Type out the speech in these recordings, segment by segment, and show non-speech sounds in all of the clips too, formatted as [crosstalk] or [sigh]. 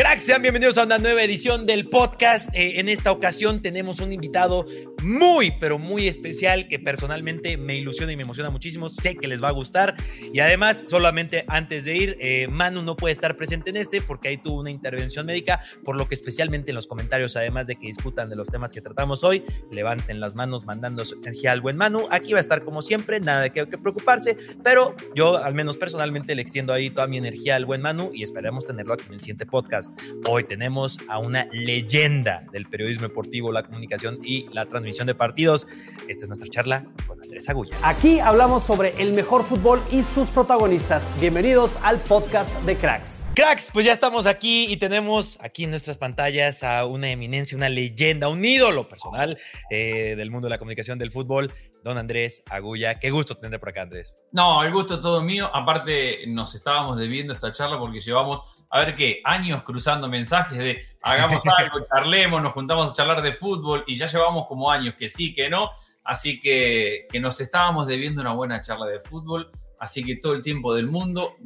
Cracks, sean bienvenidos a una nueva edición del podcast. Eh, en esta ocasión tenemos un invitado muy, pero muy especial que personalmente me ilusiona y me emociona muchísimo. Sé que les va a gustar. Y además, solamente antes de ir, eh, Manu no puede estar presente en este porque ahí tuvo una intervención médica, por lo que especialmente en los comentarios, además de que discutan de los temas que tratamos hoy, levanten las manos mandando su energía al buen Manu. Aquí va a estar como siempre, nada de que, que preocuparse, pero yo al menos personalmente le extiendo ahí toda mi energía al buen Manu y esperemos tenerlo aquí en el siguiente podcast. Hoy tenemos a una leyenda del periodismo deportivo, la comunicación y la transmisión de partidos. Esta es nuestra charla con Andrés Agulla. Aquí hablamos sobre el mejor fútbol y sus protagonistas. Bienvenidos al podcast de Cracks. Cracks, pues ya estamos aquí y tenemos aquí en nuestras pantallas a una eminencia, una leyenda, un ídolo personal eh, del mundo de la comunicación del fútbol, don Andrés Agulla. Qué gusto tener por acá, Andrés. No, el gusto es todo mío. Aparte, nos estábamos debiendo esta charla porque llevamos, a ver qué, años cruzando mensajes de hagamos [laughs] algo, charlemos, nos juntamos a charlar de fútbol y ya llevamos como años que sí, que no. Así que, que nos estábamos debiendo una buena charla de fútbol. Así que todo el tiempo del mundo,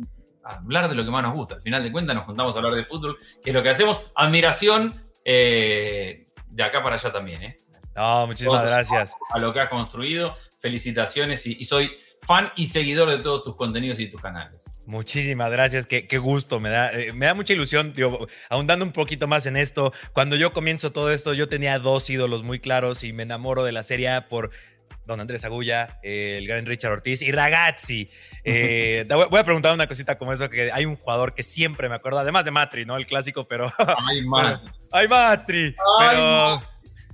hablar de lo que más nos gusta. Al final de cuentas, nos juntamos a hablar de fútbol, que es lo que hacemos. Admiración eh, de acá para allá también, ¿eh? No, muchísimas gracias. A lo que has construido. Felicitaciones y, y soy fan y seguidor de todos tus contenidos y tus canales. Muchísimas gracias, qué, qué gusto, me da, eh, me da mucha ilusión, tío, ahondando un poquito más en esto. Cuando yo comienzo todo esto, yo tenía dos ídolos muy claros y me enamoro de la Serie A por don Andrés Agulla, eh, el gran Richard Ortiz y Ragazzi. [laughs] Eh, voy a preguntar una cosita como eso, que hay un jugador que siempre me acuerdo, además de Matri, ¿no? El clásico, pero... Ay, man. [laughs] ¡Ay, Matri! Ay, pero...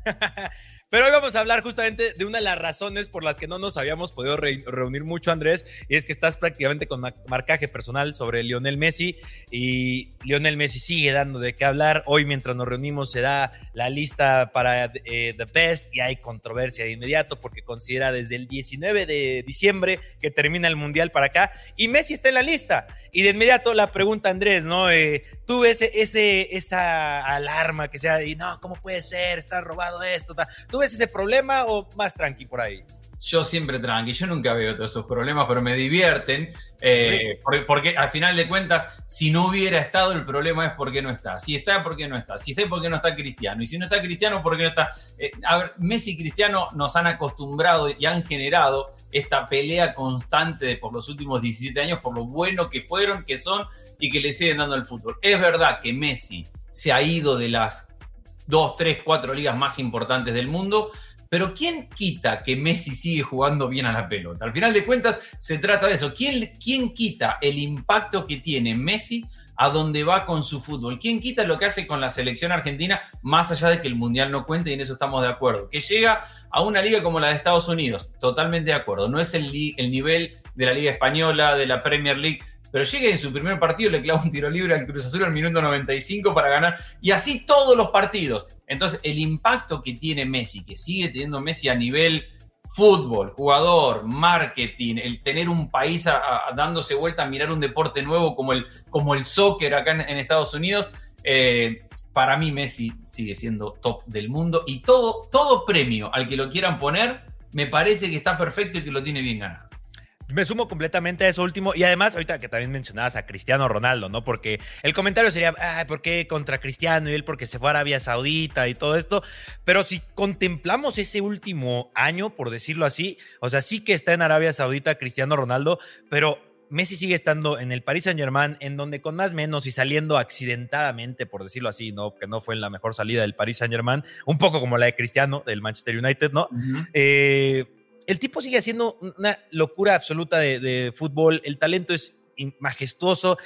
[laughs] Pero hoy vamos a hablar justamente de una de las razones por las que no nos habíamos podido re- reunir mucho, Andrés, y es que estás prácticamente con ma- marcaje personal sobre Lionel Messi y Lionel Messi sigue dando de qué hablar. Hoy mientras nos reunimos se da la lista para eh, The Best y hay controversia de inmediato porque considera desde el 19 de diciembre que termina el Mundial para acá y Messi está en la lista. Y de inmediato la pregunta, Andrés, ¿no? Eh, tú ves ese, ese, esa alarma que sea, y no, ¿cómo puede ser? Está robado esto. ta". ¿Tú ves ese problema o más tranqui por ahí? Yo siempre tranqui, yo nunca veo todos esos problemas, pero me divierten, eh, porque, porque al final de cuentas, si no hubiera estado, el problema es por qué no está. Si está, por qué no está. Si está, por qué no está Cristiano. Y si no está Cristiano, por qué no está. Eh, a ver, Messi y Cristiano nos han acostumbrado y han generado esta pelea constante de por los últimos 17 años, por lo bueno que fueron, que son y que le siguen dando al fútbol. Es verdad que Messi se ha ido de las dos, tres, cuatro ligas más importantes del mundo, pero ¿quién quita que Messi sigue jugando bien a la pelota? Al final de cuentas, se trata de eso. ¿Quién, quién quita el impacto que tiene Messi a donde va con su fútbol? ¿Quién quita lo que hace con la selección argentina, más allá de que el Mundial no cuente y en eso estamos de acuerdo? Que llega a una liga como la de Estados Unidos, totalmente de acuerdo. No es el, el nivel de la Liga Española, de la Premier League, pero llega en su primer partido, le clava un tiro libre al Cruz Azul al minuto 95 para ganar, y así todos los partidos. Entonces, el impacto que tiene Messi, que sigue teniendo Messi a nivel fútbol, jugador, marketing, el tener un país dándose vuelta a mirar un deporte nuevo como el, como el soccer acá en, en Estados Unidos, eh, para mí Messi sigue siendo top del mundo y todo, todo premio al que lo quieran poner, me parece que está perfecto y que lo tiene bien ganado. Me sumo completamente a eso último. Y además, ahorita que también mencionabas a Cristiano Ronaldo, ¿no? Porque el comentario sería, ay, ¿por qué contra Cristiano y él porque se fue a Arabia Saudita y todo esto? Pero si contemplamos ese último año, por decirlo así, o sea, sí que está en Arabia Saudita Cristiano Ronaldo, pero Messi sigue estando en el Paris Saint Germain, en donde con más menos y saliendo accidentadamente, por decirlo así, ¿no? Que no fue en la mejor salida del Paris Saint Germain, un poco como la de Cristiano del Manchester United, ¿no? Eh, el tipo sigue haciendo una locura absoluta de, fútbol, el talento es majestuoso.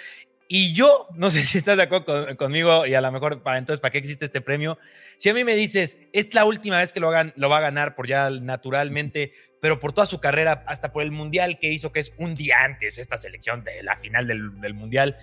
Y yo, no sé [laughs] si estás de acuerdo conmigo y a lo mejor para entonces, ¿para qué existe este premio? Si a mí me dices, es la última vez que lo, hagan, lo va a ganar por ya naturalmente, pero por toda su carrera, hasta por el Mundial que hizo, que es un día antes esta selección de la final del, Mundial,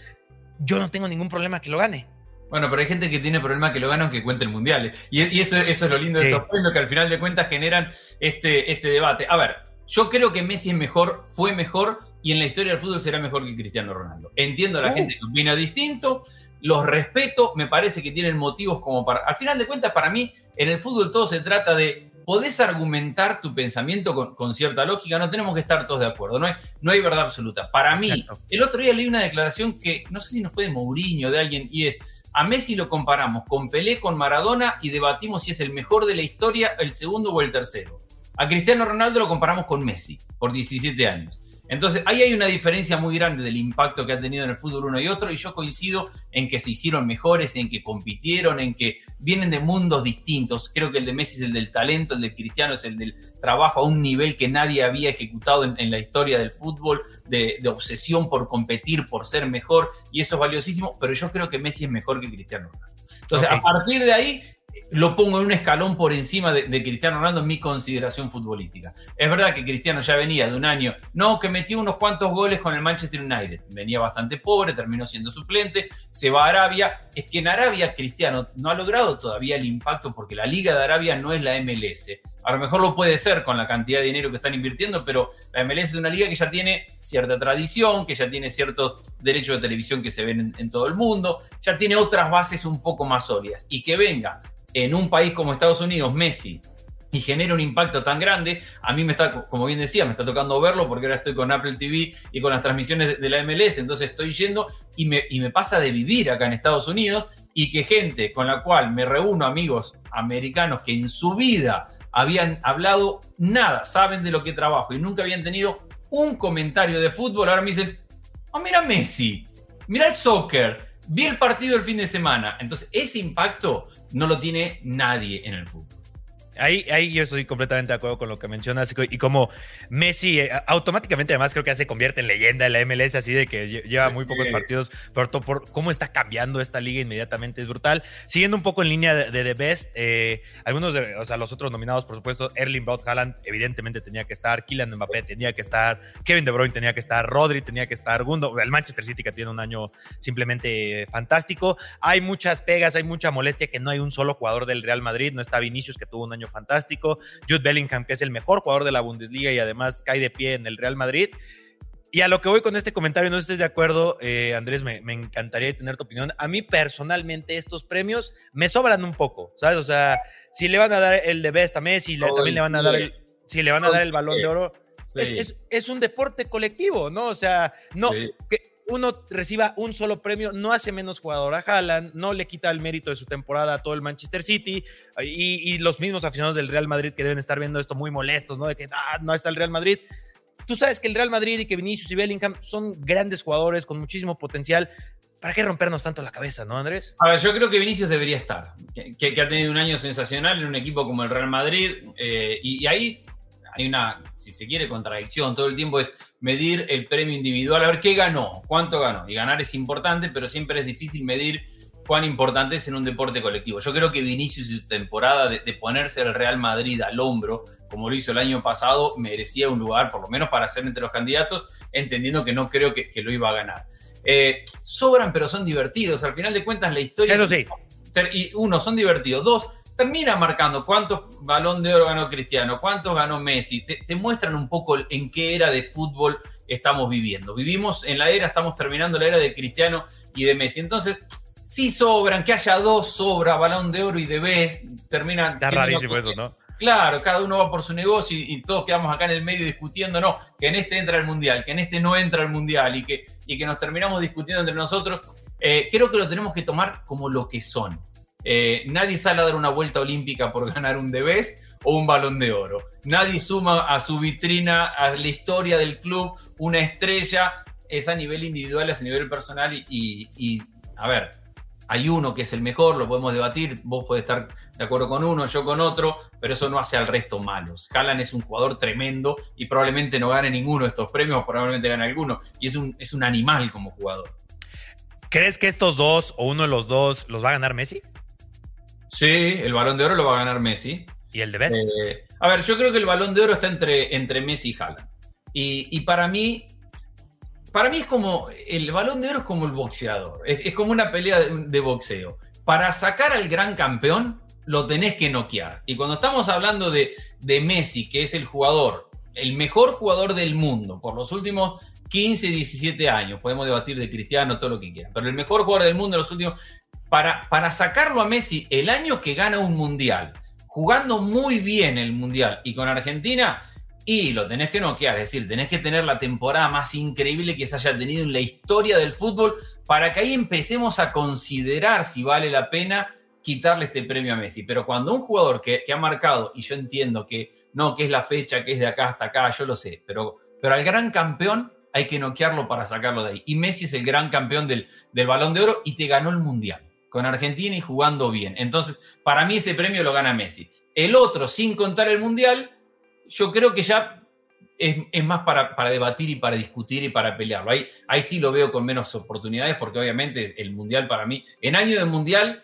yo no tengo ningún problema que lo gane. Bueno, pero hay gente que tiene problema que lo gane aunque cuente el Mundial. Y, eso, eso, es lo lindo de estos premios, que al final de cuentas generan este, este debate. A ver, yo creo que Messi es mejor, fue mejor y en la historia del fútbol será mejor que Cristiano Ronaldo. Entiendo a la uh. gente que opina distinto, los respeto, me parece que tienen motivos como para... Al final de cuentas, para mí, en el fútbol todo se trata de podés argumentar tu pensamiento con, cierta lógica, no tenemos que estar todos de acuerdo, no hay, no hay verdad absoluta. Para mí, el otro día leí una declaración que no sé si no fue de Mourinho, de alguien, y es, a Messi lo comparamos con Pelé, con Maradona, y debatimos si es el mejor de la historia, el segundo o el tercero. A Cristiano Ronaldo lo comparamos con Messi, por 17 años. Entonces, ahí hay una diferencia muy grande del impacto que ha tenido en el fútbol uno y otro, y yo coincido en que se hicieron mejores, en que compitieron, en que vienen de mundos distintos. Creo que el de Messi es el del talento, el de Cristiano es el del trabajo a un nivel que nadie había ejecutado en, la historia del fútbol, de, obsesión por competir, por ser mejor, y eso es valiosísimo, pero yo creo que Messi es mejor que Cristiano Ronaldo. Entonces, a partir de ahí, lo pongo en un escalón por encima de, Cristiano Ronaldo en mi consideración futbolística. Es verdad que Cristiano ya venía de un año, no, que metió unos cuantos goles con el Manchester United. Venía bastante pobre, terminó siendo suplente, se va a Arabia. Es que en Arabia Cristiano no ha logrado todavía el impacto porque la Liga de Arabia no es la MLS. A lo mejor lo puede ser con la cantidad de dinero que están invirtiendo, pero la MLS es una liga que ya tiene cierta tradición, que ya tiene ciertos derechos de televisión que se ven en, en todo el mundo, ya tiene otras bases un poco más sólidas. Y que venga en un país como Estados Unidos, Messi, y genera un impacto tan grande, a mí me está, como bien decía, me está tocando verlo porque ahora estoy con Apple TV y con las transmisiones de la MLS, entonces estoy yendo y me, y me pasa de vivir acá en Estados Unidos y que gente con la cual me reúno, amigos americanos que en su vida habían hablado nada, saben de lo que trabajo y nunca habían tenido un comentario de fútbol, ahora me dicen, oh, mira Messi, mira el soccer, vi el partido el fin de semana. Entonces, ese impacto no lo tiene nadie en el fútbol. Ahí, ahí yo estoy completamente de acuerdo con lo que mencionas y como Messi eh, automáticamente además creo que ya se convierte en leyenda de la MLS así de que lleva muy pocos partidos, pero por cómo está cambiando esta liga inmediatamente es brutal. Siguiendo un poco en línea de, The Best, eh, algunos de o sea, los otros nominados por supuesto, Erling Braut Haaland evidentemente tenía que estar, Kylian Mbappé tenía que estar, Kevin De Bruyne tenía que estar, Rodri tenía que estar, Gundo, el Manchester City que tiene un año simplemente fantástico. Hay muchas pegas, hay mucha molestia que no hay un solo jugador del Real Madrid, no está Vinicius que tuvo un año fantástico, Jude Bellingham, que es el mejor jugador de la Bundesliga y además cae de pie en el Real Madrid. Y a lo que voy con este comentario, no estés de acuerdo, eh, Andrés, me, encantaría tener tu opinión. A mí personalmente estos premios me sobran un poco, ¿sabes? O sea, si le van a dar el de Best a Messi, también le van a dar el, si le van a dar el balón de oro, es, un deporte colectivo, ¿no? O sea, no, que, uno reciba un solo premio no hace menos jugador a Haaland, no le quita el mérito de su temporada a todo el Manchester City y, los mismos aficionados del Real Madrid que deben estar viendo esto muy molestos, ¿no? De que ah, no está el Real Madrid. Tú sabes que el Real Madrid y que Vinicius y Bellingham son grandes jugadores con muchísimo potencial. ¿Para qué rompernos tanto la cabeza, no, Andrés? A ver, yo creo que Vinicius debería estar, que, ha tenido un año sensacional en un equipo como el Real Madrid, eh, y ahí hay una, si se quiere, contradicción. Todo el tiempo es medir el premio individual, a ver qué ganó, cuánto ganó. Y ganar es importante, pero siempre es difícil medir cuán importante es en un deporte colectivo. Yo creo que Vinicius y su temporada de, ponerse el Real Madrid al hombro, como lo hizo el año pasado, merecía un lugar, por lo menos para ser entre los candidatos, entendiendo que no creo que, lo iba a ganar. Eh, sobran, pero son divertidos. Al final de cuentas, la historia... Eso sí. Y uno, son divertidos. Dos, termina marcando cuántos balón de oro ganó Cristiano, cuántos ganó Messi, te, muestran un poco en qué era de fútbol estamos viviendo. Vivimos en la era, estamos terminando la era de Cristiano y de Messi. Entonces, si sobran, que haya dos sobra, balón de oro y de Best, termina... Está rarísimo eso, ¿no? Claro, cada uno va por su negocio y, todos quedamos acá en el medio discutiendo, no, que en este entra el Mundial, que en este no entra el Mundial y que, y que nos terminamos discutiendo entre nosotros. Eh, creo que lo tenemos que tomar como lo que son. Eh, nadie sale a dar una vuelta olímpica por ganar un Debes o un balón de oro. Nadie suma a su vitrina, a la historia del club, una estrella. es a nivel individual, es a nivel personal y, a ver, hay uno que es el mejor, lo podemos debatir, vos podés estar de acuerdo con uno, yo con otro, pero eso no hace al resto malos. Haaland es un jugador tremendo y probablemente no gane ninguno de estos premios, probablemente gane alguno, y es un, es un animal como jugador. ¿Crees que estos dos o uno de los dos los va a ganar Messi? Sí, el balón de oro lo va a ganar Messi. ¿Y el de Best? Eh, a ver, yo creo que el balón de oro está entre, entre Messi y Haaland. Y, para mí, para mí es como, el balón de oro es como el boxeador, es, como una pelea de, boxeo. Para sacar al gran campeón, lo tenés que noquear. Y cuando estamos hablando de, de Messi, que es el jugador, el mejor jugador del mundo por los últimos 15, 17 años, podemos debatir de Cristiano, todo lo que quieran, pero el mejor jugador del mundo en los últimos, para, sacarlo a Messi el año que gana un mundial, jugando muy bien el mundial y con Argentina, y lo tenés que noquear, es decir, tenés que tener la temporada más increíble que se haya tenido en la historia del fútbol para que ahí empecemos a considerar si vale la pena quitarle este premio a Messi. Pero cuando un jugador que, ha marcado, y yo entiendo que no, que es la fecha, que es de acá hasta acá, yo lo sé, pero, pero al gran campeón hay que noquearlo para sacarlo de ahí. Y Messi es el gran campeón del, del balón de oro y te ganó el mundial con Argentina y jugando bien. Entonces, para mí ese premio lo gana Messi. El otro, sin contar el mundial, yo creo que ya es, más para, debatir y para discutir y para pelearlo. Ahí, ahí sí lo veo con menos oportunidades porque obviamente el Mundial para mí, en año de Mundial,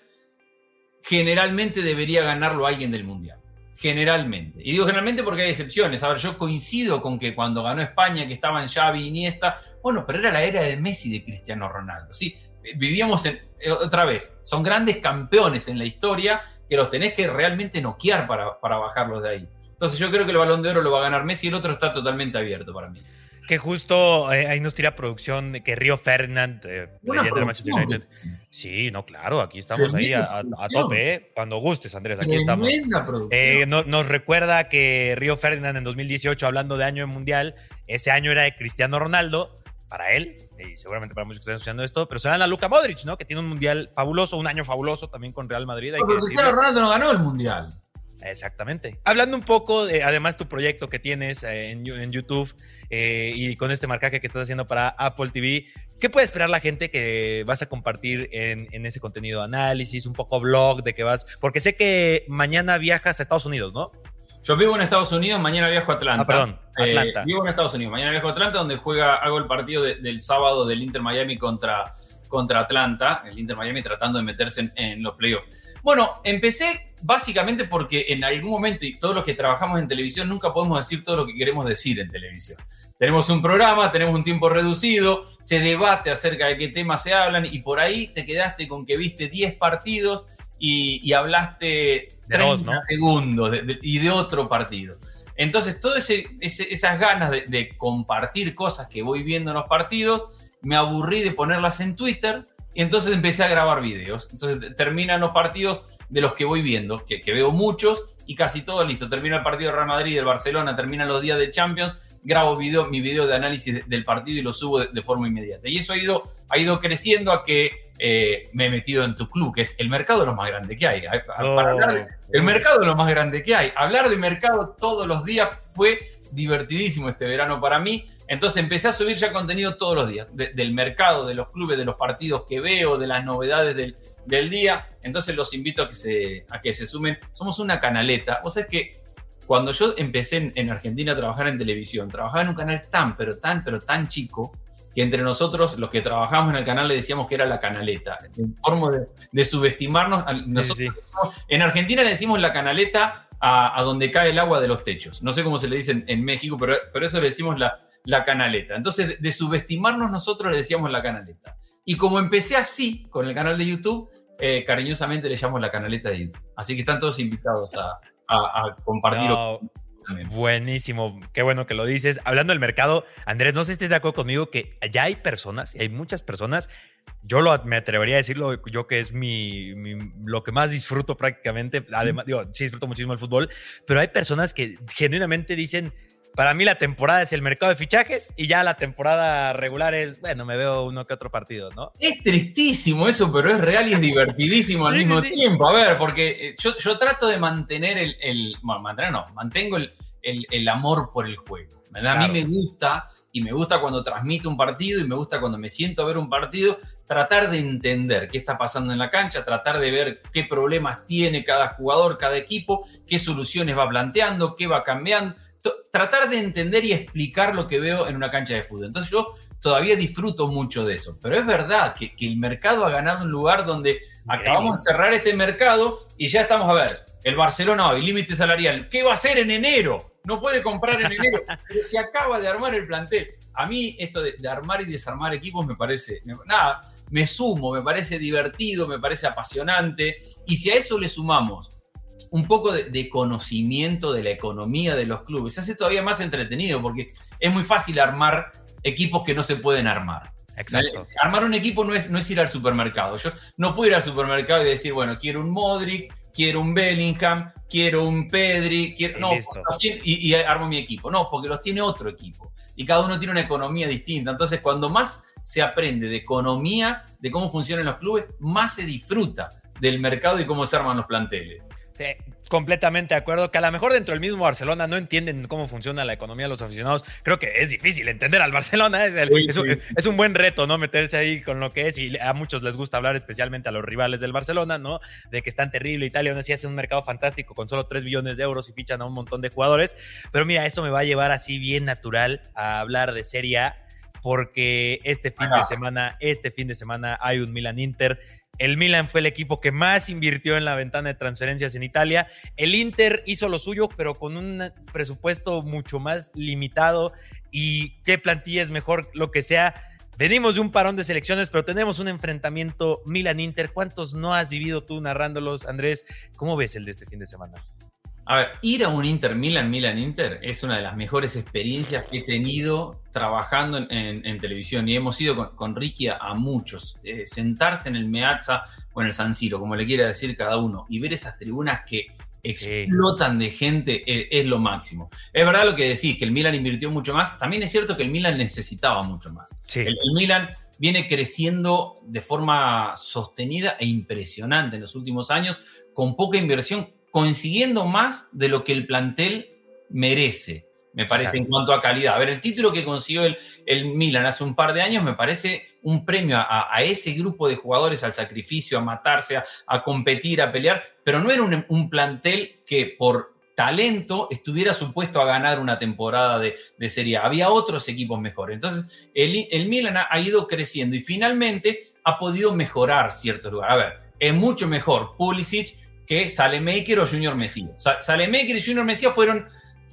generalmente debería ganarlo alguien del Mundial. Generalmente. Y digo generalmente porque hay excepciones. A ver, yo coincido con que cuando ganó España, que estaban Xavi Iniesta, bueno, pero era la era de Messi de Cristiano Ronaldo. Sí, vivíamos en, eh, otra vez, son grandes campeones en la historia que los tenés que realmente noquear para, para bajarlos de ahí. Entonces yo creo que el balón de oro lo va a ganar Messi y el otro está totalmente abierto para mí. Que justo eh, ahí nos tira producción de que Río Ferdinand, eh, de Manchester United. Sí, no, claro, aquí estamos ahí a, tope. Eh. Cuando gustes, Andrés, aquí estamos. nos recuerda que Río Ferdinand en 2018, hablando de año mundial, ese año era de Cristiano Ronaldo, para él, y seguramente para muchos que están escuchando esto, pero se dan a Luca Modric, ¿no? Que tiene un mundial fabuloso, un año fabuloso también con Real Madrid. pero Cristiano Ronaldo no ganó el mundial. Exactamente. Hablando un poco de, además, tu proyecto que tienes eh, en, YouTube eh, y con este marcaje que estás haciendo para Apple TV, ¿qué puede esperar la gente que vas a compartir en, ese contenido análisis, un poco blog de que vas? Porque sé que mañana viajas a Estados Unidos, ¿no? Yo vivo en Estados Unidos, mañana viajo a Atlanta. Ah, perdón, eh, vivo en Estados Unidos, mañana viajo a Atlanta, donde juega, hago el partido del sábado del Inter Miami contra, contra Atlanta, el Inter Miami tratando de meterse en, en los playoffs. Bueno, empecé básicamente porque en algún momento, y todos los que trabajamos en televisión, nunca podemos decir todo lo que queremos decir en televisión. Tenemos un programa, tenemos un tiempo reducido, se debate acerca de qué temas se hablan y por ahí te quedaste con que viste 10 partidos y, hablaste 30 segundos y de otro partido. Entonces, todas esas ganas de, de compartir cosas que voy viendo en los partidos, me aburrí de ponerlas en Twitter y entonces empecé a grabar videos. Entonces terminan los partidos de los que voy viendo, que, veo muchos y casi todos listo. Termina el partido de Real Madrid, del Barcelona, terminan los días de Champions, grabo video, mi video de análisis del partido y lo subo de, forma inmediata. Y eso ha ido, ha ido creciendo a que eh, me he metido en tu club, que es el mercado de lo más grande que hay. el mercado de lo más grande que hay. Hablar de mercado todos los días fue divertidísimo este verano para mí. Entonces empecé a subir ya contenido todos los días, del mercado, de los clubes, de los partidos que veo, de las novedades del, día. Entonces los invito a que, se, a que se sumen. Somos una canaleta. O sea, es que cuando yo empecé en, Argentina a trabajar en televisión, trabajaba en un canal tan, pero tan, pero tan chico, que entre nosotros, los que trabajamos en el canal, le decíamos que era la canaleta. En forma de, subestimarnos. En Argentina le decimos la canaleta a, donde cae el agua de los techos. No sé cómo se le dice en, México, pero, pero eso le decimos la, la canaleta. Entonces, de, subestimarnos nosotros le decíamos la canaleta. Y como empecé así con el canal de YouTube, eh, cariñosamente le llamo la canaleta de YouTube. Así que están todos invitados a, a, compartir. Buenísimo, qué bueno que lo dices. Hablando del mercado, Andrés, no sé si estés de acuerdo conmigo que ya hay personas, hay muchas personas, yo lo, me atrevería a decirlo, yo que es mi, lo que más disfruto prácticamente, además, digo, sí disfruto muchísimo el fútbol, pero hay personas que genuinamente dicen, para mí la temporada es el mercado de fichajes y ya la temporada regular es, bueno, me veo uno que otro partido, ¿no? Es tristísimo eso, pero es real y es divertidísimo al [laughs] mismo tiempo. A ver, porque eh, yo, trato de mantener el, bueno, mantener no, mantengo el, amor por el juego. A mí me gusta y me gusta cuando transmito un partido y me gusta cuando me siento a ver un partido, tratar de entender qué está pasando en la cancha, tratar de ver qué problemas tiene cada jugador, cada equipo, qué soluciones va planteando, qué va cambiando, tratar de entender y explicar lo que veo en una cancha de fútbol. Entonces yo todavía disfruto mucho de eso, pero es verdad que, que el mercado ha ganado un lugar donde acabamos de cerrar este mercado y ya estamos a ver, el Barcelona hoy, límite salarial, ¿qué va a hacer en enero? no puede comprar en enero, [laughs] pero se acaba de armar el plantel. A mí esto de, armar y desarmar equipos me parece, nada, me sumo, me parece divertido, me parece apasionante. Y si a eso le sumamos un poco de, conocimiento de la economía de los clubes, se hace todavía más entretenido porque es muy fácil armar equipos que no se pueden armar. Exacto. Armar un equipo no es, no es ir al supermercado. Yo no puedo ir al supermercado y decir, bueno, quiero un Modric, quiero un Bellingham, quiero un Pedri, quiero, no, y, armo mi equipo. No, porque los tiene otro equipo. Y cada uno tiene una economía distinta. Entonces, cuando más se aprende de economía, de cómo funcionan los clubes, más se disfruta del mercado y cómo se arman los planteles completamente de acuerdo que a lo mejor dentro del mismo Barcelona no entienden cómo funciona la economía de los aficionados. Creo que es difícil entender al Barcelona. Es, un, buen reto, ¿no? Meterse ahí con lo que es. Y a muchos les gusta hablar, especialmente a los rivales del Barcelona, ¿no? De que están terrible. Italia aún así hace un mercado fantástico con solo 3 billones de euros y fichan a un montón de jugadores. Pero mira, eso me va a llevar así bien natural a hablar de Serie A porque este fin de semana, este fin de semana hay un Milan Inter el Milan fue el equipo que más invirtió en la ventana de transferencias en Italia. El Inter hizo lo suyo, pero con un presupuesto mucho más limitado. ¿Y qué plantilla es mejor? Lo que sea. Venimos de un parón de selecciones, pero tenemos un enfrentamiento Milan-Inter. ¿Cuántos no has vivido tú narrándolos, Andrés? ¿Cómo ves el de este fin de semana? A ver, ir a un Inter Milan, Milan Inter es una de las mejores experiencias que he tenido trabajando en, televisión y hemos ido con, Ricky a, muchos. Eh, sentarse en el Meazza o en el San Siro, como le quiera decir cada uno, y ver esas tribunas que explotan de gente eh, es, lo máximo. Es verdad lo que decís, que el Milan invirtió mucho más. También es cierto que el Milan necesitaba mucho más. el Milan viene creciendo de forma sostenida e impresionante en los últimos años, con poca inversión consiguiendo más de lo que el plantel merece, me parece, en cuanto a calidad. A ver, el título que consiguió el, el Milan hace un par de años me parece un premio a, ese grupo de jugadores, al sacrificio, a matarse, a, competir, a pelear, pero no era un, plantel que por talento estuviera supuesto a ganar una temporada de, Serie A. Había otros equipos mejores. Entonces, el, el Milan ha, ha, ido creciendo y finalmente ha podido mejorar ciertos lugares. A ver, es mucho mejor Pulisic que Salemaker o Junior Mesías. Salemaker y Junior Mesías fueron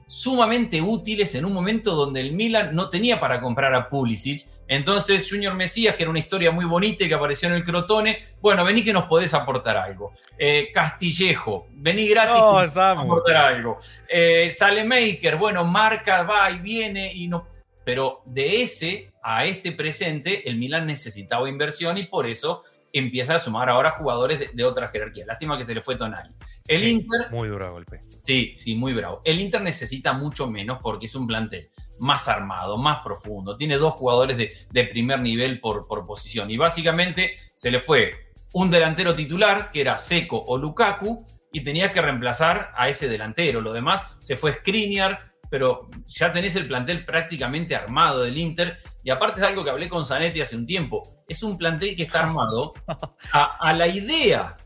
sumamente útiles en un momento donde el Milan no tenía para comprar a Pulisic. Entonces Junior Mesías, que era una historia muy bonita y que apareció en el Crotone, bueno, vení que nos podés aportar algo. Eh, Castillejo, vení gratis no, aportar algo. Eh, Salemaker, bueno, marca, va y viene y no... Pero de ese a este presente, el Milan necesitaba inversión y por eso empieza a sumar ahora jugadores de, otra jerarquía. Lástima que se le fue Tonali. El Inter. Muy duro golpe. Sí, sí, muy bravo. El Inter necesita mucho menos porque es un plantel más armado, más profundo. Tiene dos jugadores de, primer nivel por, por posición. Y básicamente se le fue un delantero titular, que era Seco o Lukaku, y tenía que reemplazar a ese delantero. Lo demás se fue Skriniar, pero ya tenés el plantel prácticamente armado del Inter. Y aparte es algo que hablé con Zanetti hace un tiempo. Es un plantel que está armado [laughs] a, la idea.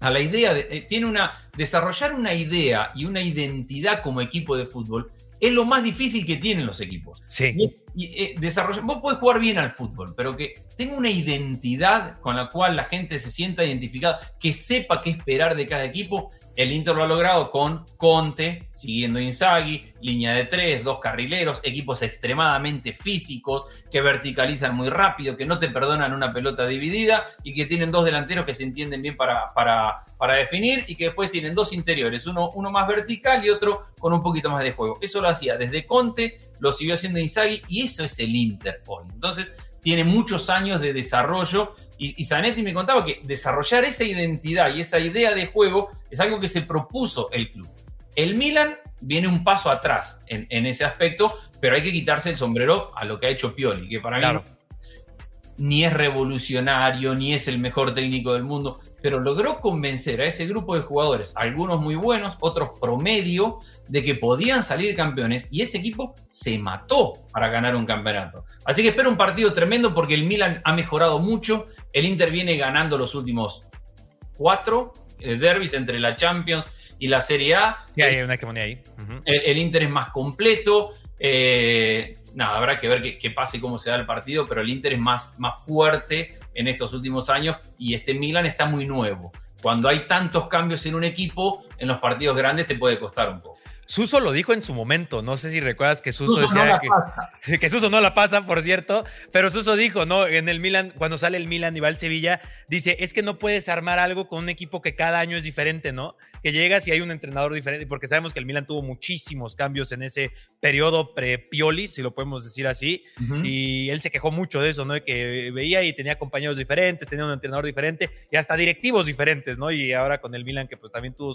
A la idea de. Eh, tiene una. Desarrollar una idea y una identidad como equipo de fútbol es lo más difícil que tienen los equipos. Sí. Y, eh, desarrollar, vos podés jugar bien al fútbol, pero que tenga una identidad con la cual la gente se sienta identificada, que sepa qué esperar de cada equipo, el Inter lo ha logrado con Conte, siguiendo Inzaghi, línea de tres, dos carrileros, equipos extremadamente físicos, que verticalizan muy rápido, que no te perdonan una pelota dividida y que tienen dos delanteros que se entienden bien para, para, para definir y que después tienen dos interiores, uno, uno más vertical y otro con un poquito más de juego. Eso lo hacía desde Conte, lo siguió haciendo Inzaghi y eso es el Inter hoy. Entonces, tiene muchos años de desarrollo y, Zanetti me contaba que desarrollar esa identidad y esa idea de juego es algo que se propuso el club. El Milan viene un paso atrás en, ese aspecto, pero hay que quitarse el sombrero a lo que ha hecho Pioli, que para mí ni es revolucionario, ni es el mejor técnico del mundo, pero logró convencer a ese grupo de jugadores, algunos muy buenos, otros promedio, de que podían salir campeones y ese equipo se mató para ganar un campeonato. Así que espero un partido tremendo porque el Milan ha mejorado mucho, el Inter viene ganando los últimos cuatro eh, derbis entre la Champions y la Serie A. Sí, hay una que ahí. el, Inter es más completo. Eh, nada, habrá que ver qué, pase y cómo se da el partido, pero el Inter es más, más fuerte en estos últimos años y este Milan está muy nuevo. Cuando hay tantos cambios en un equipo, en los partidos grandes te puede costar un poco. Suso lo dijo en su momento, no sé si recuerdas que Suso, decía que, [laughs] que, Suso no la pasa, por cierto, pero Suso dijo, ¿no? En el Milan, cuando sale el Milan y va al Sevilla, dice, es que no puedes armar algo con un equipo que cada año es diferente, ¿no? Que llegas y hay un entrenador diferente, porque sabemos que el Milan tuvo muchísimos cambios en ese periodo pre-Pioli, si lo podemos decir así, y él se quejó mucho de eso, ¿no? De que veía y tenía compañeros diferentes, tenía un entrenador diferente y hasta directivos diferentes, ¿no? Y ahora con el Milan que pues también tuvo...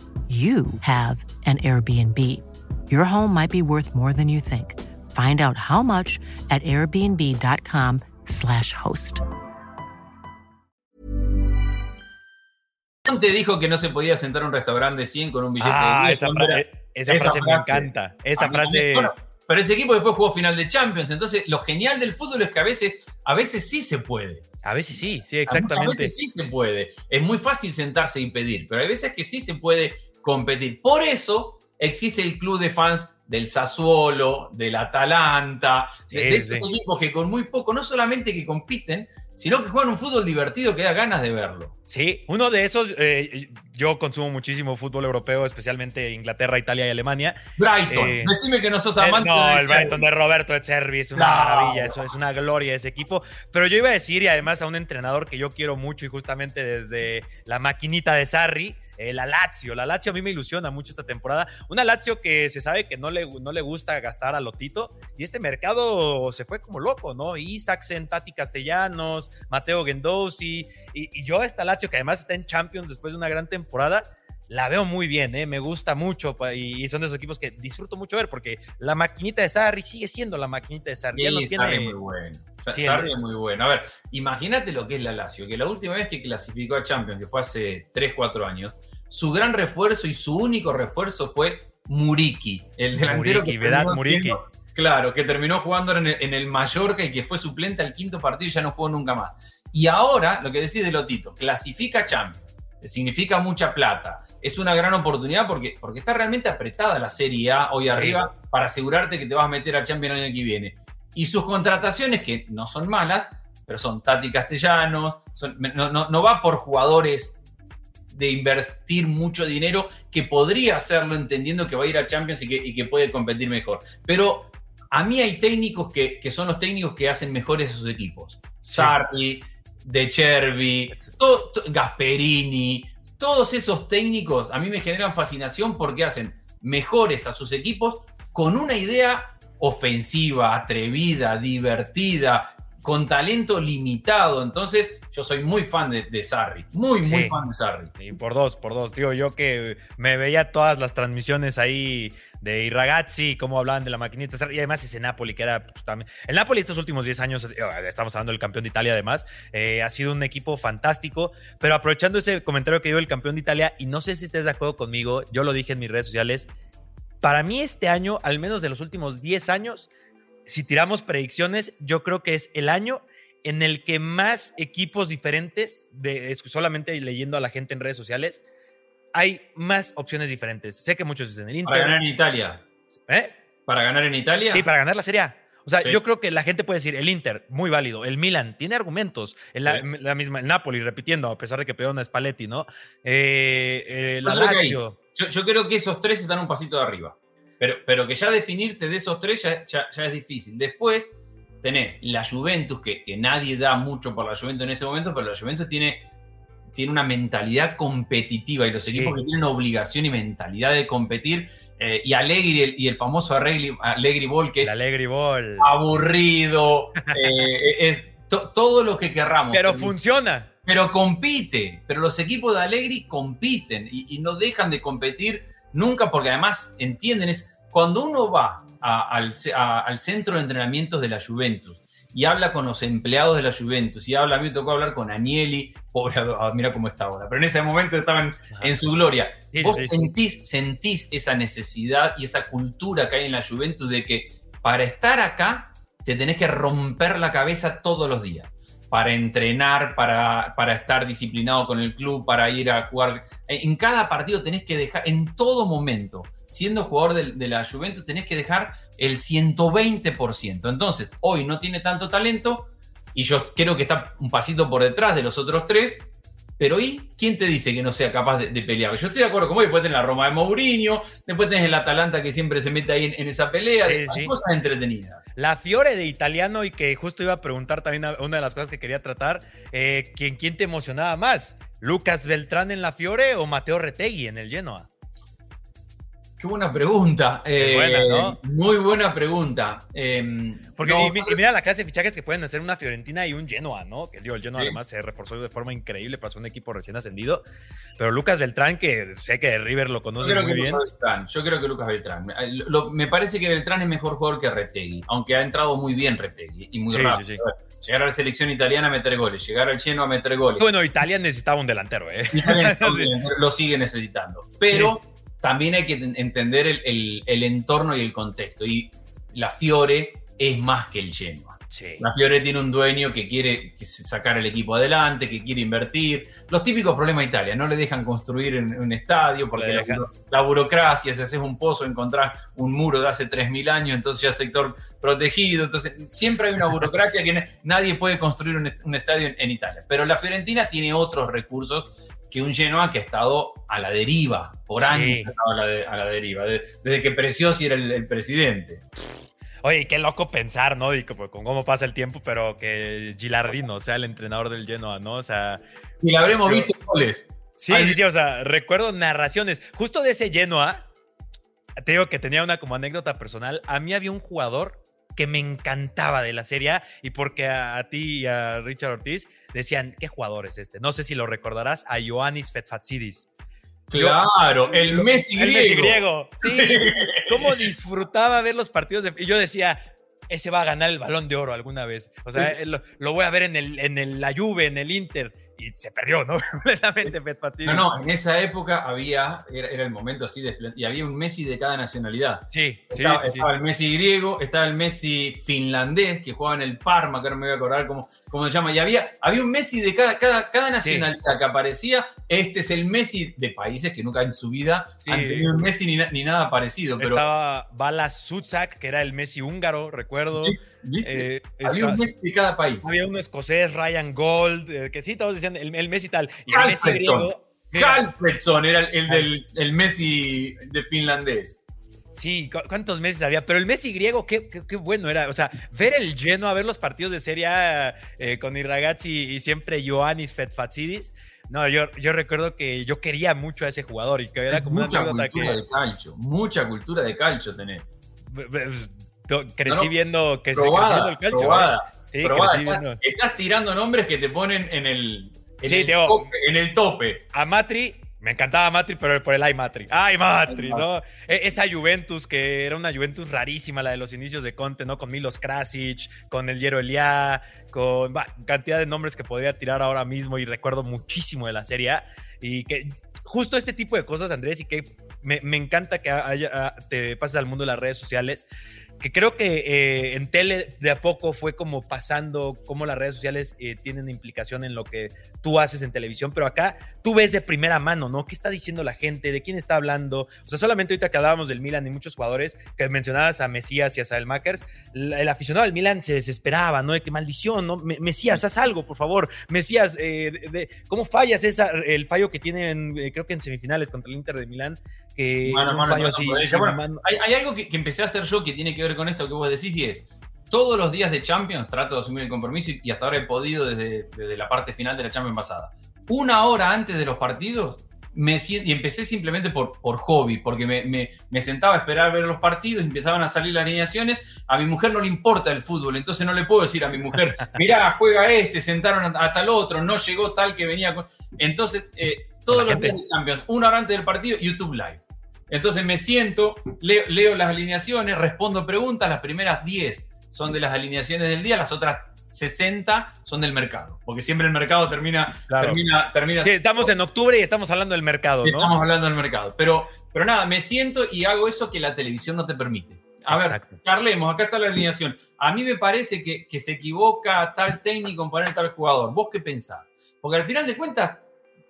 you have an Airbnb. Your home might be worth more than you think. Find out how much at airbnb.com/slash host. Te dijo que no se podía sentar a un restaurante 100 con un billete ah, de esa, esa, frase, me encanta. Esa frase. pero ese equipo después jugó final de Champions. Entonces, lo genial del fútbol es que a veces, a veces sí se puede. A veces sí, sí, exactamente. A veces sí se puede. Es muy fácil sentarse y pedir, pero hay veces que sí se puede competir. Por eso existe el club de fans del Sassuolo, del Atalanta, de, esos equipos que con muy poco, no solamente que compiten, sino que juegan un fútbol divertido que da ganas de verlo. Sí, uno de esos, eh, yo consumo muchísimo fútbol europeo, especialmente Inglaterra, Italia y Alemania. Brighton, eh, decime que no sos amante. no, el Brighton de Roberto de Cervi es una maravilla, eso es una gloria ese equipo. Pero yo iba a decir, y además a un entrenador que yo quiero mucho y justamente desde la maquinita de Sarri, eh, la Lazio. La Lazio a mí me ilusiona mucho esta temporada. Una Lazio que se sabe que no le, no le gusta gastar a Lotito y este mercado se fue como loco, ¿no? Isaacsen, Tati Castellanos, Mateo Gendosi y, y yo esta Lazio que además está en Champions después de una gran temporada la veo muy bien, ¿eh? me gusta mucho y son de esos equipos que disfruto mucho ver porque la maquinita de Sarri sigue siendo la maquinita de Sarri. Sí, Sarri muy bueno. Sarri es muy bueno. A ver, imagínate lo que es la Lazio, que la última vez que clasificó a Champions, que fue hace 3, 4 años, su gran refuerzo y su único refuerzo fue Muriki, el delantero Muriki, ¿verdad? Muriki. claro, que terminó jugando en el, en el Mallorca y que fue suplente al quinto partido y ya no jugó nunca más. Y ahora, lo que decís de Lotito, clasifica Champions, significa mucha plata es una gran oportunidad porque, porque está realmente apretada la Serie A hoy arriba para asegurarte que te vas a meter a Champions el año que viene. Y sus contrataciones, que no son malas, pero son Tati Castellanos, no, va por jugadores de invertir mucho dinero que podría hacerlo entendiendo que va a ir a Champions y que, puede competir mejor. Pero a mí hay técnicos que, son los técnicos que hacen mejores a sus equipos. Sarri, De Chervi, Gasperini, todos esos técnicos a mí me generan fascinación porque hacen mejores a sus equipos con una idea ofensiva, atrevida, divertida, con talento limitado. Entonces, yo soy muy fan de, de Sarri. Muy, muy fan de Sarri. Y por dos, por dos. Digo, yo que me veía todas las transmisiones ahí de Irragazzi, cómo hablaban de la maquinita. Y además ese Napoli, que era pues, también. El Napoli estos últimos 10 años, eh, estamos hablando del campeón de Italia además, eh, ha sido un equipo fantástico. Pero aprovechando ese comentario que dio el campeón de Italia, y no sé si estés de acuerdo conmigo, yo lo dije en mis redes sociales. Para mí, este año, al menos de los últimos 10 años, si tiramos predicciones, yo creo que es el año en el que más equipos diferentes, de, solamente leyendo a la gente en redes sociales, hay más opciones diferentes. Sé que muchos dicen el Inter. Para ganar en Italia. ¿Eh? Para ganar en Italia. Sí, para ganar la Serie A. O sea, yo creo que la gente puede decir el Inter, muy válido. El Milan tiene argumentos. La, la misma, el Napoli, repitiendo, a pesar de que pegó una Spalletti, ¿no? Eh, eh, la Lazio. Yo, yo, creo que esos tres están un pasito de arriba. Pero, pero que ya definirte de esos tres ya, ya, es difícil. Después tenés la Juventus, que, que, nadie da mucho por la Juventus en este momento, pero la Juventus tiene, tiene una mentalidad competitiva y los equipos que tienen obligación y mentalidad de competir. Eh, y Allegri y el famoso Allegri, Allegri Ball, que es Allegri Ball. aburrido, [laughs] eh, todo lo que querramos. Pero funciona. Pero compite, pero los equipos de Allegri compiten y, y no dejan de competir nunca, porque además entienden, es cuando uno va al, centro de entrenamientos de la Juventus y habla con los empleados de la Juventus y habla, a mí me tocó hablar con Agnelli, pobre, ah, mira cómo está ahora, pero en ese momento estaban en su gloria. Vos Sentís, sentís esa necesidad y esa cultura que hay en la Juventus de que para estar acá te tenés que romper la cabeza todos los días para entrenar, para, para, estar disciplinado con el club, para ir a jugar. En cada partido tenés que dejar, en todo momento, siendo jugador de, la Juventus, tenés que dejar el 120%. Entonces, hoy no tiene tanto talento y yo creo que está un pasito por detrás de los otros tres. Pero ¿y quién te dice que no sea capaz de, pelear? Yo estoy de acuerdo con vos, después tenés la Roma de Mourinho, después tenés el Atalanta que siempre se mete ahí en, esa pelea, cosas entretenidas. La Fiore de italiano y que justo iba a preguntar también una de las cosas que quería tratar, eh, ¿quién, ¿quién te emocionaba más? ¿Lucas Beltrán en la Fiore o Mateo Retegui en el Genoa? Qué buena pregunta. buena, ¿no? Eh, muy buena pregunta. Em, Porque y, mira la clase de fichajes que pueden hacer una Fiorentina y un Genoa, ¿no? Que digo, el Genoa además se reforzó de forma increíble para ser un equipo recién ascendido. Pero Lucas Beltrán, que sé que River lo conoce muy bien. yo creo que Lucas Beltrán. me parece que Beltrán es mejor jugador que Retegui, aunque ha entrado muy bien Retegui y muy rápido. Llegar a la selección italiana a meter goles, llegar al Genoa a meter goles. Bueno, Italia necesitaba un delantero, ¿eh? [laughs] lo sigue necesitando. Pero también hay que entender el, entorno y el contexto. Y la Fiore es más que el Genoa. La Fiore tiene un dueño que quiere sacar el equipo adelante, que quiere invertir. Los típicos problemas de Italia, no le dejan construir un estadio porque la, burocracia, si haces un pozo, encontrás un muro de hace 3.000 años, entonces ya es sector protegido. Entonces siempre hay una burocracia que nadie puede construir un, estadio en, Italia. Pero la Fiorentina tiene otros recursos que un Genoa que ha estado a la deriva, por años ha estado a la, deriva, desde que Preciosi era el, presidente. Oye, qué loco pensar, ¿no? Y con cómo pasa el tiempo, pero que Gilardino sea el entrenador del Genoa, ¿no? O sea. Y habremos visto goles. Sí, sí, sí, o sea, recuerdo narraciones. Justo de ese Genoa, te digo que tenía una como anécdota personal. A mí había un jugador que me encantaba de la serie y porque a ti y a Richard Ortiz decían, ¿qué jugador es este? No sé si lo recordarás, a Ioannis Fetfatsidis. Claro, el Messi griego. El Messi griego. [laughs] Sí. ¿Cómo disfrutaba ver los partidos de... Y yo decía, ese va a ganar el balón de oro alguna vez. O sea, lo, voy a ver en, el, en el, la Juve, en el Inter y se perdió, ¿no? [laughs] Completamente No, no, en esa época había, era, el momento así de y había un Messi de cada nacionalidad. Sí, estaba, sí, estaba el Messi griego, estaba el Messi finlandés que jugaba en el Parma, que no me voy a acordar cómo, cómo se llama, y había, había un Messi de cada, cada, cada nacionalidad que aparecía. Este es el Messi de países que nunca en su vida han tenido un Messi ni, nada parecido. Pero... Estaba Bala Sutsak, que era el Messi húngaro, recuerdo. Eh, había un Messi de cada país. Había un escocés, Ryan Gold, eh, que sí, todos decían el, Messi tal. Y el Messi griego. era el, del el Messi de finlandés. Sí, ¿cuántos meses había? Pero el Messi griego, qué, qué, bueno era. O sea, ver el lleno, a ver los partidos de Serie A eh, con Irragazzi y, siempre Ioannis Fetfatsidis. No, yo, yo recuerdo que yo quería mucho a ese jugador y que era como mucha una cultura de calcio, mucha cultura de calcio tenés crecí viendo, que el calcio. Sí, crecí estás, viendo. estás tirando nombres que te ponen en el, en Sí, el, tope, en el tope. A Matri, me encantaba Matri, pero por el Ay Matri. Ay Matri, ¿no? E- Esa Juventus, que era una Juventus rarísima, la de los inicios de Conte, ¿no? Con Milos Krasic, con el Hierro Eliá, con bah, cantidad de nombres que podría tirar ahora mismo y recuerdo muchísimo de la Serie A. Y que justo este tipo de cosas, Andrés, y que me, me encanta que haya- te pases al mundo de las redes sociales, que creo que eh, en tele de a poco fue como pasando cómo las redes sociales eh, tienen implicación en lo que tú haces en televisión, pero acá tú ves de primera mano, ¿no? ¿Qué está diciendo la gente? ¿De quién está hablando? O sea, solamente ahorita que hablábamos del Milan y muchos jugadores que mencionabas a Mesías y a Saelmakers, el, el aficionado del Milan se desesperaba, ¿no? De que maldición, ¿no? Me- Mesías, haz algo, por favor. Mesías, eh, ¿cómo fallas el fallo que tienen, eh, creo que en semifinales contra el Inter de Milán? Que un fallo así. sin bueno, mano. hay, hay algo que, que empecé a hacer yo que tiene que ver con esto que vos decís y es, todos los días de Champions trato de asumir el compromiso y, y hasta ahora he podido desde, desde la parte final de la Champions pasada. Una hora antes de los partidos, me y empecé simplemente por, por hobby, porque me, me- me sentaba a esperar ver los partidos y empezaban a salir las alineaciones. A mi mujer no le importa el fútbol, entonces no le puedo decir a mi mujer, [laughs] mirá, juega este, sentaron a, a tal otro, no llegó tal que venía con... Entonces, eh, todos los días de Champions, una hora antes del partido, YouTube Live. Entonces me siento, leo, leo las alineaciones, respondo preguntas, las primeras 10 son de las alineaciones del día, las otras 60 son del mercado, porque siempre el mercado termina... Claro. termina, termina Sí, estamos en octubre y estamos hablando del mercado, ¿no? Estamos hablando del mercado. Pero, pero nada, me siento y hago eso que la televisión no te permite. A Exacto. ver, charlemos, acá está la alineación. A mí me parece que, que se equivoca tal técnico en poner tal jugador. ¿Vos qué pensás? Porque al final de cuentas,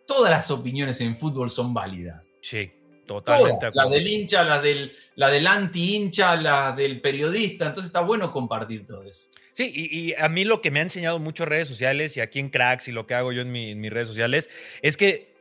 todas las opiniones en fútbol son válidas. Sí, totalmente. Las del hincha, las del, la del anti-hincha, las del periodista. Entonces está bueno compartir todo eso. Sí, y, y a mí lo que me ha enseñado mucho redes sociales y aquí en Cracks y lo que hago yo en, mi- en mis redes sociales es que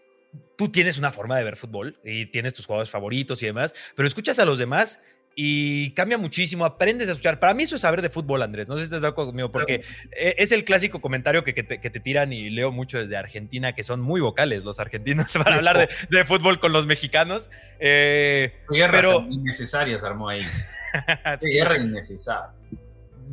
tú tienes una forma de ver fútbol y tienes tus jugadores favoritos y demás, pero escuchas a los demás y cambia muchísimo, aprendes a escuchar. Para mí eso es saber de fútbol, Andrés, no sé si estás de acuerdo conmigo, porque eh, es el clásico comentario que, que te, que te tiran y leo mucho desde Argentina, que son muy vocales los argentinos [laughs] para hablar de, [laughs] de fútbol con los mexicanos. Eh, Guerra pero innecesaria se armó ahí. [laughs] sí, Guerra innecesaria.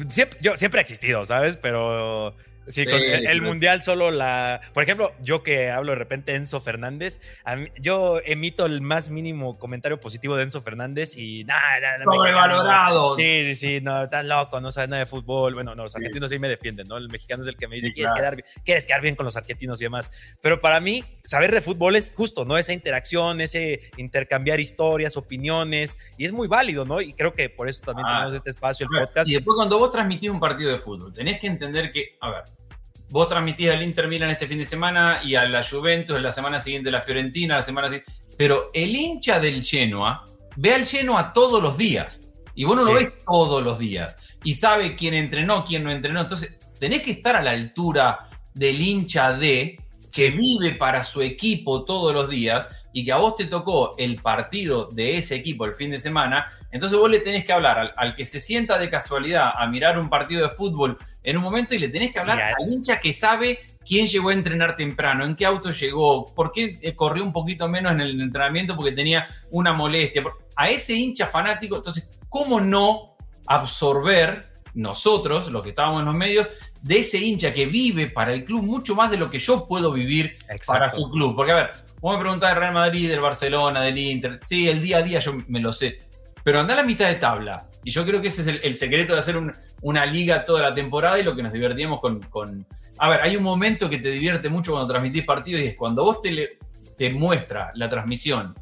siempre, yo, siempre ha existido, ¿sabes? Pero sí, Sí, con el, el mundial solo la. Por ejemplo, yo que hablo de repente Enzo Fernández, a mí- yo emito el más mínimo comentario positivo de Enzo Fernández y nada, nada. Sobrevalorado. Sí, sí, sí, no, estás loco, no sabes nada de fútbol. Bueno, no, los argentinos sí me defienden, ¿no? El mexicano es el que me dice, Sí, ¿quieres, claro. quedar, bien- quieres quedar bien con los argentinos y demás. Pero para mí, saber de fútbol es justo, ¿no? Esa interacción, ese intercambiar historias, opiniones, y es muy válido, ¿no? Y creo que por eso también Ah. tenemos este espacio, el podcast. Y después cuando vos transmitís un partido de fútbol, tenés que entender que, a ver, vos transmitís al Inter Milan este fin de semana y a la Juventus la semana siguiente la Fiorentina, la semana siguiente, pero el hincha del Genoa ve al Genoa todos los días. Y vos no lo ves todos los días. Y sabe quién entrenó, quién no entrenó, entonces tenés que estar a la altura del hincha de que vive para su equipo todos los días y que a vos te tocó el partido de ese equipo el fin de semana, entonces vos le tenés que hablar al, al que se sienta de casualidad a mirar un partido de fútbol en un momento y le tenés que hablar al hincha que sabe quién llegó a entrenar temprano, en qué auto llegó, por qué eh, corrió un poquito menos en el entrenamiento porque tenía una molestia. A ese hincha fanático, entonces, ¿cómo no absorber nosotros, los que estábamos en los medios, de ese hincha que vive para el club mucho más de lo que yo puedo vivir para su club. Porque, a ver, vos me preguntás del Real Madrid, del Barcelona, del Inter. Sí, el día a día yo me lo sé. Pero anda a la mitad de tabla. Y yo creo que ese es el, el secreto de hacer un- una liga toda la temporada y lo que nos divertíamos con, con- A ver, hay un momento que te divierte mucho cuando transmitís partidos y es cuando vos te, le- te muestra la transmisión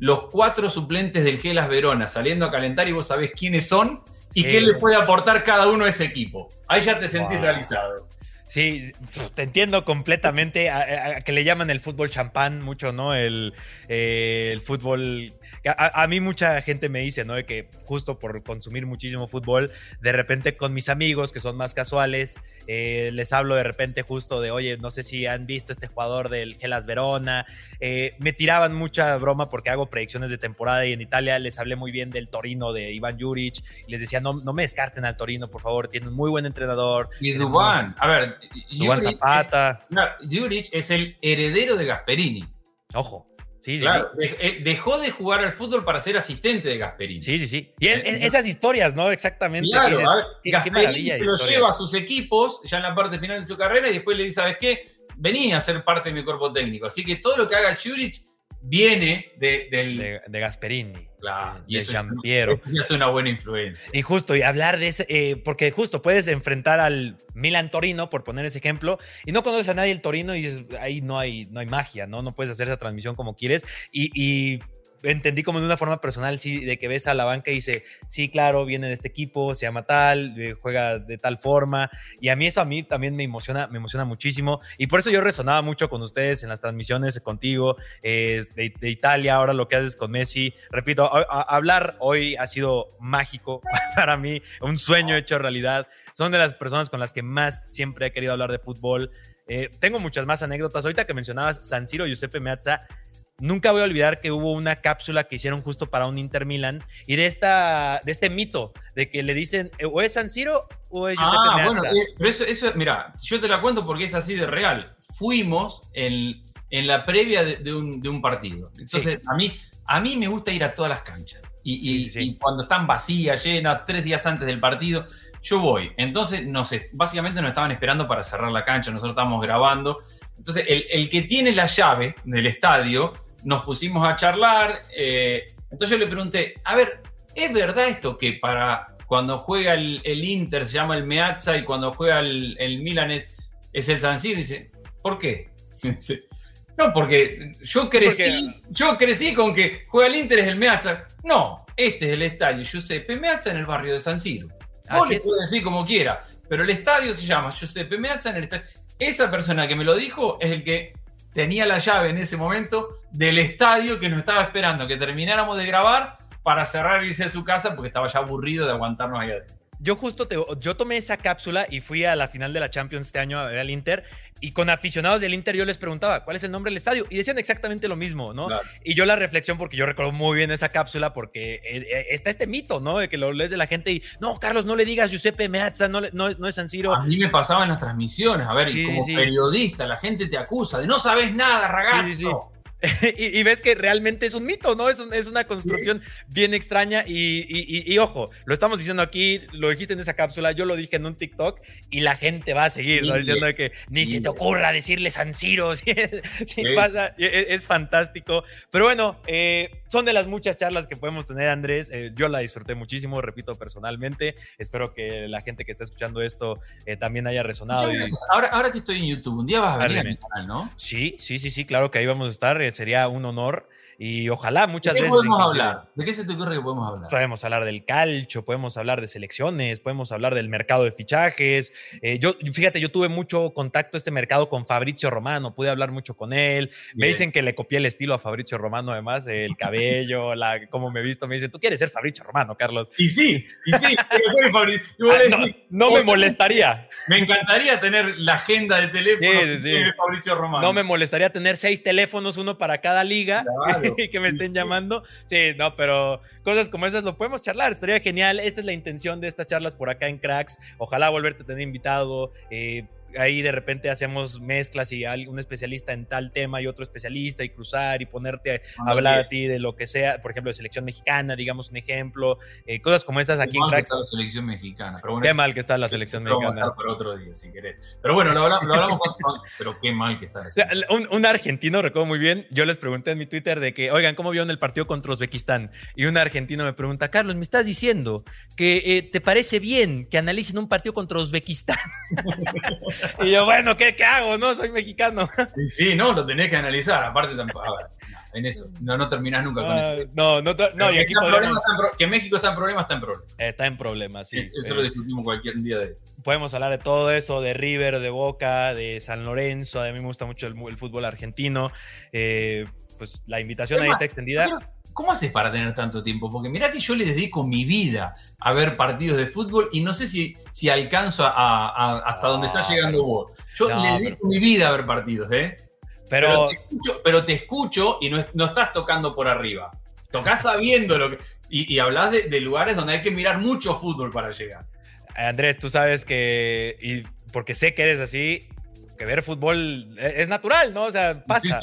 los cuatro suplentes del Gelas Verona saliendo a calentar y vos sabés quiénes son y Sí. qué le puede aportar cada uno a ese equipo. Ahí ya te sentís Wow. realizado. Sí, te entiendo completamente. A, a- a que le llaman el fútbol champán mucho, ¿no? El, eh, el fútbol. A, a mí mucha gente me dice, ¿no? De que justo por consumir muchísimo fútbol, de repente con mis amigos que son más casuales, eh, les hablo de repente justo de, oye, no sé si han visto este jugador del Gelas Verona. Eh, me tiraban mucha broma porque hago predicciones de temporada y en Italia les hablé muy bien del Torino de Iván Juric y les decía, no, no me descarten al Torino, por favor, tiene un muy buen entrenador. Y Dubán, a ver, Dubán Juric Zapata. es- no, Juric es el heredero de Gasperini. Ojo. Sí, sí, Claro, sí. eh, dejó de jugar al fútbol para ser asistente de Gasperini. Sí, sí, sí. Y es- es- esas historias, ¿no? Exactamente. Claro, dices, a ver, qué- Gasperini se lo lleva a sus equipos ya en la parte final de su carrera y después le dice, ¿sabes qué? Vení a ser parte de mi cuerpo técnico. Así que todo lo que haga Juric viene de, del... de, de Gasperini, Claro, y de eso, Giampiero. eso sí es una buena influencia. Y justo, y hablar de ese, eh, porque justo puedes enfrentar al Milan Torino, por poner ese ejemplo, y no conoces a nadie el Torino y dices, ahí no hay, no hay magia, ¿no? No puedes hacer esa transmisión como quieres. Y, y entendí como de una forma personal, sí, de que ves a la banca y dice, sí, claro, viene de este equipo, se llama tal, eh, juega de tal forma. Y a mí eso a mí también me emociona, me emociona muchísimo. Y por eso yo resonaba mucho con ustedes en las transmisiones contigo eh, de, de Italia, ahora lo que haces con Messi. Repito, a- a- hablar hoy ha sido mágico [laughs] para mí, un sueño hecho realidad. Son de las personas con las que más siempre he querido hablar de fútbol. Eh, tengo muchas más anécdotas. Ahorita que mencionabas San Siro, Giuseppe Meazza, nunca voy a olvidar que hubo una cápsula que hicieron justo para un Inter Milan y de, esta, de este mito de que le dicen eh, o es San Siro o es Giuseppe Ah, Meazza. bueno, eh, pero eso, eso, mira, yo te la cuento porque es así de real. Fuimos en, en la previa de, de un, de un partido. Entonces, a, mí, a mí me gusta ir a todas las canchas. Y, Sí, sí. y cuando están vacías, llenas, tres días antes del partido, yo voy. Entonces, no sé, básicamente nos estaban esperando para cerrar la cancha, nosotros estábamos grabando. Entonces, el, el que tiene la llave del estadio, nos pusimos a charlar. eh, entonces yo le pregunté, a ver, ¿es verdad esto que para cuando juega el, el Inter se llama el Meazza y cuando juega el, el Milan es, es el San Siro? Y dice, ¿por qué? [laughs] No, porque yo crecí, yo crecí con que juega el Inter es el Meazza. No, este es el estadio Giuseppe Meazza en el barrio de San Siro. Vos le decir como quiera, pero el estadio se llama Giuseppe Meazza en el estadio. Esa persona que me lo dijo es el que tenía la llave en ese momento del estadio que nos estaba esperando que termináramos de grabar para cerrar e irse a su casa porque estaba ya aburrido de aguantarnos ahí adentro. Yo justo te- yo tomé esa cápsula y fui a la final de la Champions este año a ver al Inter y con aficionados del Inter yo les preguntaba cuál es el nombre del estadio y decían exactamente lo mismo, ¿no? Claro. Y yo la reflexión porque yo recuerdo muy bien esa cápsula porque eh, eh, está este mito, ¿no? De que lo lees de la gente y no, Carlos, no le digas Giuseppe Meazza, no, le- no, es- no es San Siro. A mí me pasaba en las transmisiones, a ver, Sí, y como sí. periodista la gente te acusa de no sabes nada, ragazzo. Sí. [laughs] y, y ves que realmente es un mito, ¿no? Es, un- es una construcción bien extraña y, y- ojo, lo estamos diciendo aquí, lo dijiste en esa cápsula, yo lo dije en un TikTok y la gente va a seguir, ¿no? Diciendo que ni se te ocurra decirle San [laughs] Sí. pasa, es, es fantástico. Pero bueno, eh, son de las muchas charlas que podemos tener, Andrés. Eh, yo la disfruté muchísimo, repito, personalmente. Espero que la gente que está escuchando esto eh, también haya resonado. y- Ahora, ahora que estoy en YouTube, un día vas a venir a Dime. mi canal, ¿no? Sí, sí, sí, sí, claro que ahí vamos a estar. eh, sería un honor y ojalá muchas ¿De qué veces. podemos hablar? ¿De qué se te ocurre que podemos hablar? Podemos hablar del calcho, podemos hablar de selecciones, podemos hablar del mercado de fichajes. Eh, yo, fíjate, yo tuve mucho contacto este mercado con Fabrizio Romano, pude hablar mucho con él. Me dicen que le copié el estilo a Fabrizio Romano, además, el cabello, [laughs] la, cómo me he visto. Me dicen, tú quieres ser Fabrizio Romano, Carlos. Y sí, y sí, pero soy vos Ah, no, no me "Oye, molestaría. Me encantaría tener la agenda de teléfono Sí, sí, que sí. tiene Fabrizio Romano. No me molestaría tener seis teléfonos, uno para cada liga, Claro, [laughs] y que me estén llamando. Sí, no, pero cosas como esas lo podemos charlar, estaría genial. Esta es la intención de estas charlas por acá en Cracks. Ojalá volverte a tener invitado. eh, ahí de repente hacemos mezclas y un especialista en tal tema y otro especialista y cruzar y ponerte a Ah, hablar a ti de lo que sea, por ejemplo, de selección mexicana, digamos un ejemplo, eh, cosas como esas aquí Qué en mal que Cracks. está la selección mexicana. Pero bueno, Qué mal que está la selección mexicana. para otro día, si querés. Pero bueno, lo hablamos, lo hablamos con, Pero qué mal que está la O sea, selección. un, un argentino, recuerdo muy bien, yo les pregunté en mi Twitter de que, oigan, ¿cómo vieron el partido contra Uzbekistán? Y un argentino me pregunta, Carlos, ¿me estás diciendo que eh, te parece bien que analicen un partido contra Uzbekistán? [laughs] y yo, bueno, ¿qué, qué hago? No, soy mexicano. Sí, no, lo tenés que analizar. Aparte, tampoco. A ver, no, en eso. No, no terminás nunca con Ah, eso. no, no, no, y que aquí México está en problemas, está en problemas. Está en problemas, sí. eso Eh, lo discutimos cualquier día de podemos hablar de todo eso, de River, de Boca, de San Lorenzo. A mí me gusta mucho el, el fútbol argentino. Eh, pues la invitación ahí está extendida. Pero, ¿Cómo haces para tener tanto tiempo? Porque mirá que yo le dedico mi vida a ver partidos de fútbol y no sé si, si alcanzo a, a- hasta donde está No, llegando vos. Yo no, le dedico mi vida a ver partidos, ¿eh? Pero, te escucho, pero te escucho y no, no estás tocando por arriba. Tocás sabiendo lo que. Y, y hablas de, de lugares donde hay que mirar mucho fútbol para llegar. Andrés, tú sabes que, y porque sé que eres así, que ver fútbol e, es natural, ¿no? O sea, pasa.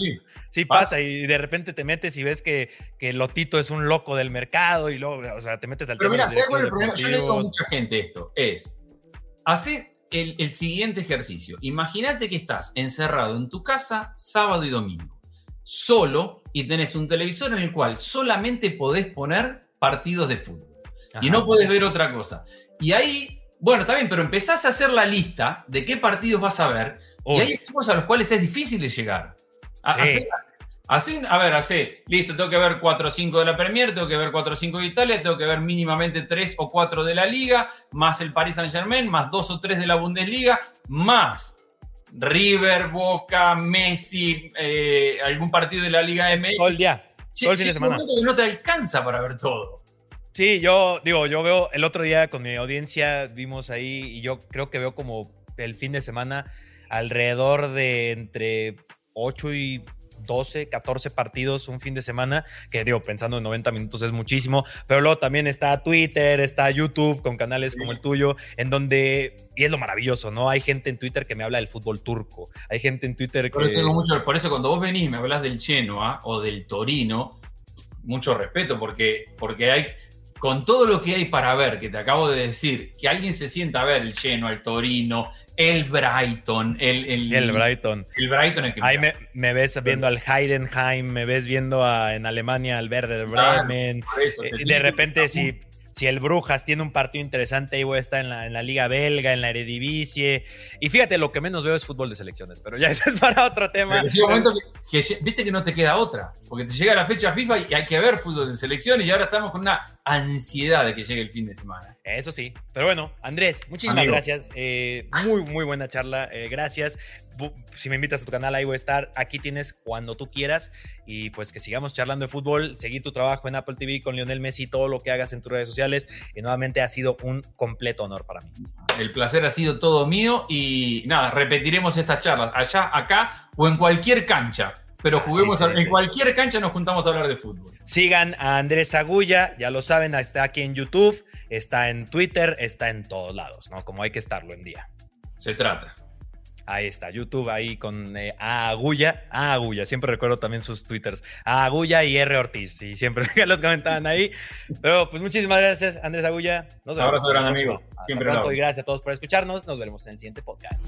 Sí, pasa. Y de repente te metes y ves que, que Lotito es un loco del mercado y luego, o sea, te metes al Pero mira, ¿sabes cuál es el problema? Yo le digo a mucha gente esto, es, hace el, el siguiente ejercicio. Imagínate que estás encerrado en tu casa sábado y domingo, solo, y tenés un televisor en el cual solamente podés poner partidos de fútbol. Y no podés ver otra cosa. Y ahí bueno, está bien, pero empezás a hacer la lista de qué partidos vas a ver y hay equipos a los cuales es difícil de llegar. Así, a ver, así, listo, tengo que ver 4 o 5 de la Premier, tengo que ver 4 o 5 de Italia, tengo que ver mínimamente 3 o 4 de la Liga, más el Paris Saint Germain, más 2 o 3 de la Bundesliga, más River, Boca, Messi, eh, algún partido de la Liga MX. Todo el día, todo el fin de semana. que no te alcanza para ver todo. Sí, yo digo, yo veo el otro día con mi audiencia, vimos ahí y yo creo que veo como el fin de semana alrededor de entre 8 y 12, 14 partidos un fin de semana, que digo, pensando en 90 minutos es muchísimo, pero luego también está Twitter, está YouTube con canales como el tuyo, en donde, y es lo maravilloso, ¿no? Hay gente en Twitter que me habla del fútbol turco, hay gente en Twitter que... tengo mucho, por eso cuando vos venís y me hablas del Genoa o del Torino, mucho respeto, porque, porque hay, con todo lo que hay para ver, que te acabo de decir, que alguien se sienta a ver el lleno, el Torino, el Brighton, el, el, el Brighton. El Brighton es que Ahí me, ves viendo al Heidenheim, me ves viendo en Alemania al Verde de Bremen. y de repente, si si el Brujas tiene un partido interesante, ahí voy a estar en la, en la Liga Belga, en la Eredivisie. Y fíjate, lo que menos veo es fútbol de selecciones, pero ya [laughs] es para otro tema. momento que, viste que no te queda otra, porque te llega la fecha FIFA y hay que ver fútbol de selecciones y ahora estamos con una ansiedad de que llegue el fin de semana. Eso sí, pero bueno, Andrés, muchísimas gracias. Eh, muy, muy buena charla. Eh, gracias si me invitas a tu canal, ahí voy a estar. Aquí tienes cuando tú quieras. Y pues que sigamos charlando de fútbol, seguir tu trabajo en Apple TV con Lionel Messi, todo lo que hagas en tus redes sociales. Y nuevamente ha sido un completo honor para mí. El placer ha sido todo mío. Y nada, repetiremos estas charlas allá, acá o en cualquier cancha. Pero juguemos en cualquier cancha, nos juntamos a hablar de fútbol. Sigan a Andrés Agulla, ya lo saben, está aquí en YouTube, está en Twitter, está en todos lados, ¿no? Como hay que estarlo en día. Se trata. Ahí está, YouTube ahí con eh, A Agulla, A Agulla, siempre recuerdo también sus twitters, A Agulla y R Ortiz, y siempre [laughs] los comentaban ahí. Pero pues muchísimas gracias, Andrés Agulla. Nos vemos. Abrazo gran amigo. siempre pronto y gracias a todos por escucharnos. Nos veremos en el siguiente podcast.